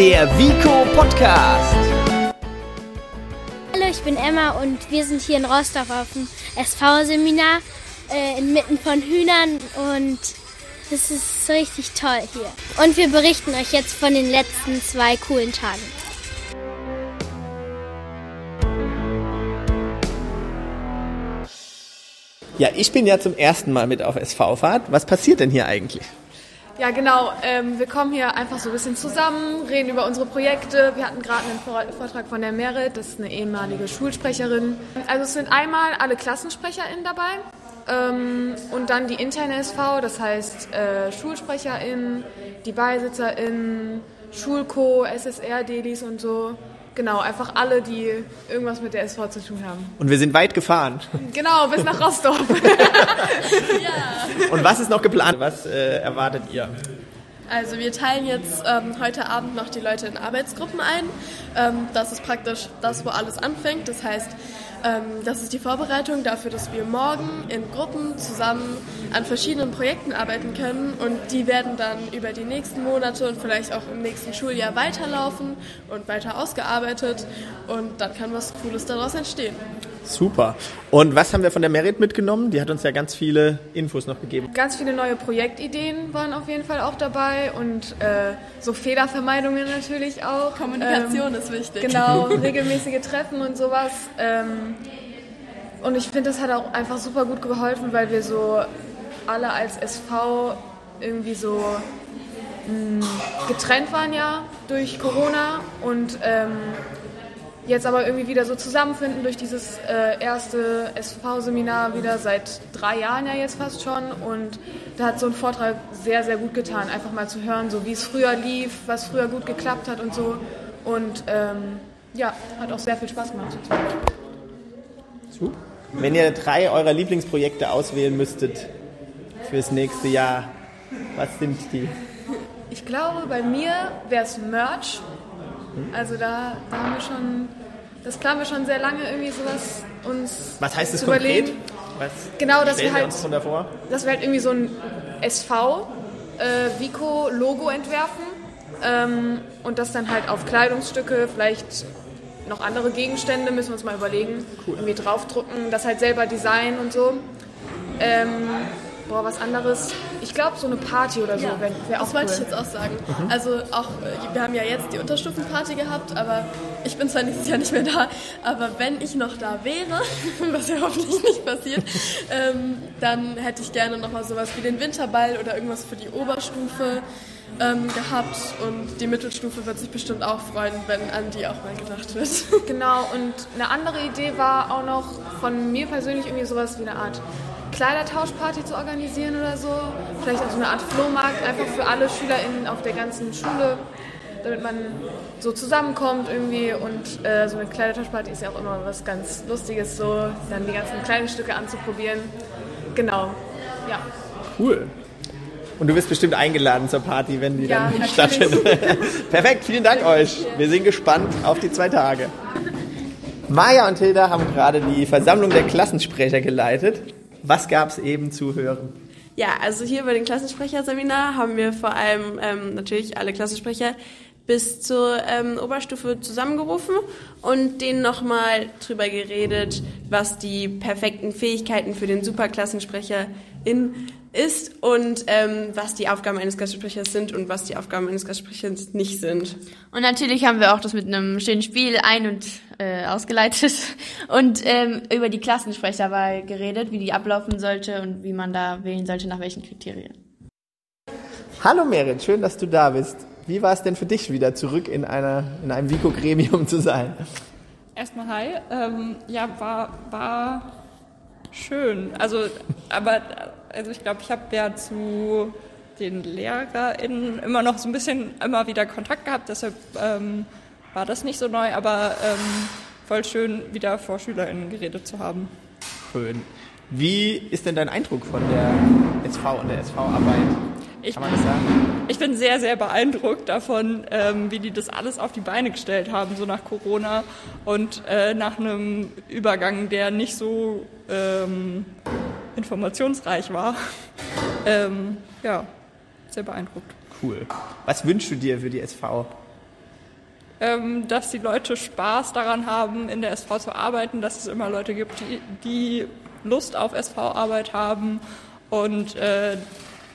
der Vico Podcast. Hallo, ich bin Emma und wir sind hier in Rostock auf dem SV-Seminar äh, inmitten von Hühnern und es ist so richtig toll hier. Und wir berichten euch jetzt von den letzten zwei coolen Tagen. Ja, ich bin ja zum ersten Mal mit auf SV-Fahrt. Was passiert denn hier eigentlich? Ja, genau. Ähm, wir kommen hier einfach so ein bisschen zusammen, reden über unsere Projekte. Wir hatten gerade einen Vortrag von der Merit, das ist eine ehemalige Schulsprecherin. Also es sind einmal alle KlassensprecherInnen dabei ähm, und dann die interne SV, das heißt äh, SchulsprecherInnen, die BeisitzerInnen, Schulco, SSR-Delis und so. Genau, einfach alle, die irgendwas mit der SV zu tun haben. Und wir sind weit gefahren. Genau, bis nach Rostock. ja. Und was ist noch geplant? Was äh, erwartet ihr? Also wir teilen jetzt ähm, heute Abend noch die Leute in Arbeitsgruppen ein. Ähm, das ist praktisch das, wo alles anfängt. Das heißt, ähm, das ist die Vorbereitung dafür, dass wir morgen in Gruppen zusammen an verschiedenen Projekten arbeiten können und die werden dann über die nächsten Monate und vielleicht auch im nächsten Schuljahr weiterlaufen und weiter ausgearbeitet und dann kann was Cooles daraus entstehen. Super. Und was haben wir von der Merit mitgenommen? Die hat uns ja ganz viele Infos noch gegeben. Ganz viele neue Projektideen waren auf jeden Fall auch dabei und äh, so Fehlervermeidungen natürlich auch. Kommunikation ähm, ist wichtig. Genau, regelmäßige Treffen und sowas. Ähm, und ich finde, das hat auch einfach super gut geholfen, weil wir so alle als SV irgendwie so mh, hm, getrennt waren ja durch Corona und ähm, jetzt aber irgendwie wieder so zusammenfinden durch dieses äh, erste SV-Seminar wieder seit drei Jahren ja jetzt fast schon. Und da hat so ein Vortrag sehr, sehr gut getan, einfach mal zu hören, so wie es früher lief, was früher gut geklappt hat und so. Und ähm, ja, hat auch sehr viel Spaß gemacht. Wenn ihr drei eurer Lieblingsprojekte auswählen müsstet fürs nächste Jahr, was sind die? Ich glaube, bei mir wäre es Merch. Also da, da haben wir schon das planen wir schon sehr lange irgendwie sowas uns Was heißt das konkret? Was genau, dass wir, halt, dass wir halt irgendwie so ein SV äh, Vico Logo entwerfen ähm, und das dann halt auf Kleidungsstücke, vielleicht noch andere Gegenstände, müssen wir uns mal überlegen, cool. irgendwie draufdrucken, das halt selber designen und so. Ähm, boah, was anderes. Ich glaube, so eine Party oder so ja, wäre wär auch Das wollte cool. ich jetzt auch sagen. Mhm. Also auch, wir haben ja jetzt die Unterstufenparty gehabt, aber ich bin zwar nächstes Jahr nicht mehr da, aber wenn ich noch da wäre, was ja hoffentlich nicht passiert, ähm, dann hätte ich gerne nochmal sowas wie den Winterball oder irgendwas für die Oberstufe ähm, gehabt und die Mittelstufe wird sich bestimmt auch freuen, wenn an die auch mal gedacht wird. Genau, und eine andere Idee war auch noch von mir persönlich irgendwie sowas wie eine Art Kleidertauschparty zu organisieren oder so. Vielleicht auch so eine Art Flohmarkt, einfach für alle SchülerInnen auf der ganzen Schule, damit man so zusammenkommt irgendwie. Und äh, so eine Kleidertauschparty ist ja auch immer was ganz Lustiges, so dann die ganzen Kleidungsstücke anzuprobieren. Genau, ja. Cool. Und du bist bestimmt eingeladen zur Party, wenn die ja, dann stattfindet. Perfekt, vielen Dank euch. Wir sind gespannt auf die zwei Tage. Maja und Hilda haben gerade die Versammlung der Klassensprecher geleitet. Was gab es eben zu hören? Ja, also hier bei den Klassensprecherseminar haben wir vor allem ähm, natürlich alle Klassensprecher bis zur ähm, Oberstufe zusammengerufen und denen nochmal drüber geredet, was die perfekten Fähigkeiten für den Superklassensprecher in ist und ähm, was die Aufgaben eines Klassensprechers sind und was die Aufgaben eines Klassensprechers nicht sind. Und natürlich haben wir auch das mit einem schönen Spiel ein- und äh, ausgeleitet und ähm, über die Klassensprecherwahl geredet, wie die ablaufen sollte und wie man da wählen sollte, nach welchen Kriterien. Hallo Merit, schön, dass du da bist. Wie war es denn für dich, wieder zurück in, einer, in einem Vico-Gremium zu sein? Erstmal hi. Ähm, ja, war, war schön. Also, aber also ich glaube, ich habe ja zu den LehrerInnen immer noch so ein bisschen immer wieder Kontakt gehabt, deshalb ähm, war das nicht so neu, aber ähm, voll schön, wieder vor SchülerInnen geredet zu haben. Schön. Wie ist denn dein Eindruck von der SV und der SV-Arbeit? Ich, Kann man das sagen? Ich bin sehr, sehr beeindruckt davon, ähm, wie die das alles auf die Beine gestellt haben, so nach Corona und äh, nach einem Übergang, der nicht so ähm, informationsreich war. Ähm, ja, sehr beeindruckt. Cool. Was wünschst du dir für die SV? ähm, dass die Leute Spaß daran haben, in der SV zu arbeiten, dass es immer Leute gibt, die, die Lust auf SV-Arbeit haben und äh,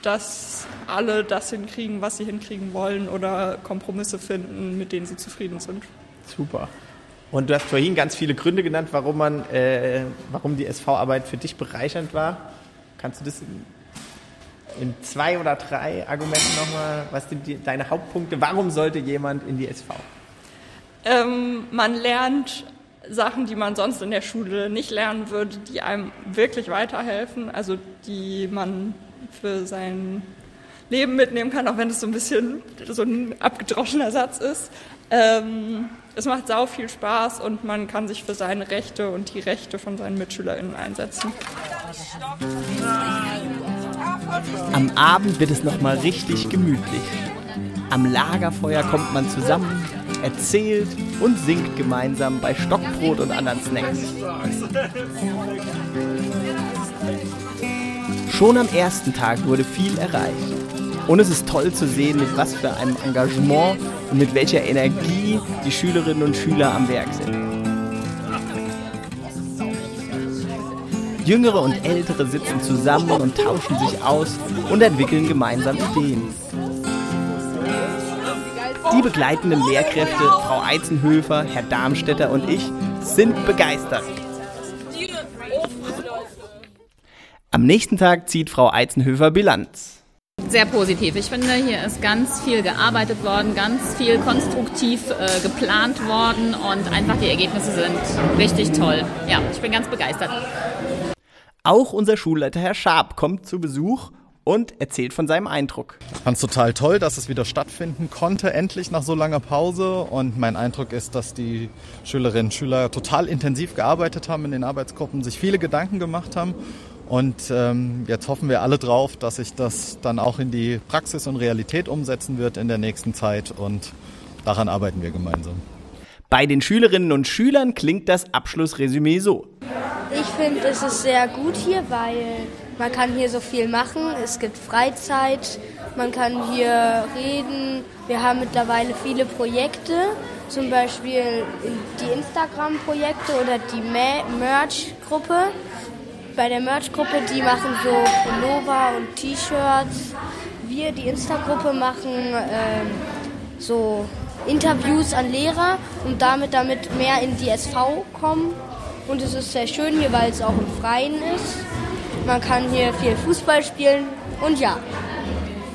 dass alle das hinkriegen, was sie hinkriegen wollen oder Kompromisse finden, mit denen sie zufrieden sind. Super. Und du hast vorhin ganz viele Gründe genannt, warum man, äh, warum die SV-Arbeit für dich bereichernd war. Kannst du das in, in zwei oder drei Argumenten nochmal, was sind die, deine Hauptpunkte? Warum sollte jemand in die SV? Ähm, man lernt Sachen, die man sonst in der Schule nicht lernen würde, die einem wirklich weiterhelfen, also die man für sein Leben mitnehmen kann, auch wenn es so ein bisschen so ein abgedroschener Satz ist. Ähm, es macht sau viel Spaß und man kann sich für seine Rechte und die Rechte von seinen MitschülerInnen einsetzen. Am Abend wird es nochmal richtig gemütlich. Am Lagerfeuer kommt man zusammen, erzählt und singt gemeinsam bei Stockbrot und anderen Snacks. Schon am ersten Tag wurde viel erreicht. Und es ist toll zu sehen, mit was für einem Engagement und mit welcher Energie die Schülerinnen und Schüler am Werk sind. Jüngere und Ältere sitzen zusammen und tauschen sich aus und entwickeln gemeinsam Ideen. Die begleitenden Lehrkräfte, Frau Eizenhöfer, Herr Darmstädter und ich, sind begeistert. Am nächsten Tag zieht Frau Eizenhöfer Bilanz. Sehr positiv. Ich finde, hier ist ganz viel gearbeitet worden, ganz viel konstruktiv äh, geplant worden und einfach die Ergebnisse sind richtig toll. Ja, ich bin ganz begeistert. Auch unser Schulleiter Herr Schaab kommt zu Besuch und erzählt von seinem Eindruck. Ich fand es total toll, dass es wieder stattfinden konnte, endlich nach so langer Pause. Und mein Eindruck ist, dass die Schülerinnen und Schüler total intensiv gearbeitet haben in den Arbeitsgruppen, sich viele Gedanken gemacht haben. Und ähm, jetzt hoffen wir alle drauf, dass sich das dann auch in die Praxis und Realität umsetzen wird in der nächsten Zeit. Und daran arbeiten wir gemeinsam. Bei den Schülerinnen und Schülern klingt das Abschlussresümee so. Ich finde, es ist sehr gut hier, weil man kann hier so viel machen. Es gibt Freizeit, man kann hier reden. Wir haben mittlerweile viele Projekte, zum Beispiel die Instagram-Projekte oder die Merch-Gruppe. Bei der Merch-Gruppe, die machen so Pullover und T-Shirts. Wir, die Insta-Gruppe, machen ähm, so Interviews an Lehrer und damit damit mehr in die SV kommen. Und es ist sehr schön hier, weil es auch im Freien ist. Man kann hier viel Fußball spielen und ja.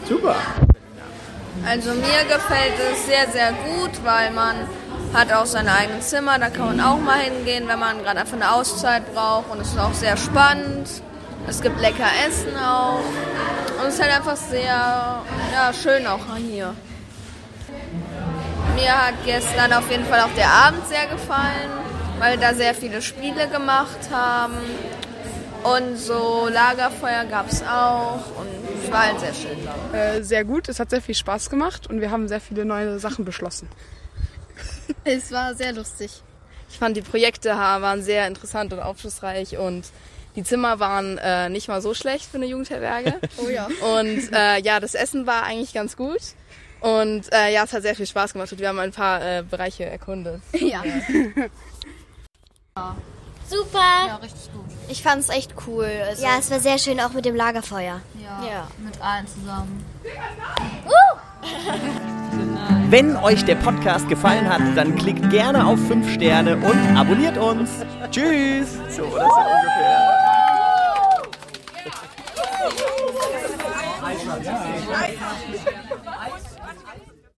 Super. Also mir gefällt es sehr, sehr gut, weil man hat auch sein eigenes Zimmer, da kann man auch mal hingehen, wenn man gerade einfach eine Auszeit braucht. Und es ist auch sehr spannend. Es gibt lecker Essen auch. Und es ist halt einfach sehr ja, schön auch hier. Mir hat gestern auf jeden Fall auch der Abend sehr gefallen, weil wir da sehr viele Spiele gemacht haben. Und so Lagerfeuer gab es auch und es war halt sehr schön. Äh, sehr gut, es hat sehr viel Spaß gemacht und wir haben sehr viele neue Sachen beschlossen. Es war sehr lustig. Ich fand die Projekte waren sehr interessant und aufschlussreich und die Zimmer waren äh, nicht mal so schlecht für eine Jugendherberge. oh ja. Und äh, ja, das Essen war eigentlich ganz gut. Und äh, ja, es hat sehr viel Spaß gemacht und wir haben ein paar äh, Bereiche erkundet. Ja. ja. Super. Ja, richtig gut. Ich fand es echt cool. Also ja, es war sehr schön auch mit dem Lagerfeuer. Ja, ja. mit allen zusammen. Wenn euch der Podcast gefallen hat, dann klickt gerne auf 5 Sterne und abonniert uns. Tschüss. So, das ist ungefähr.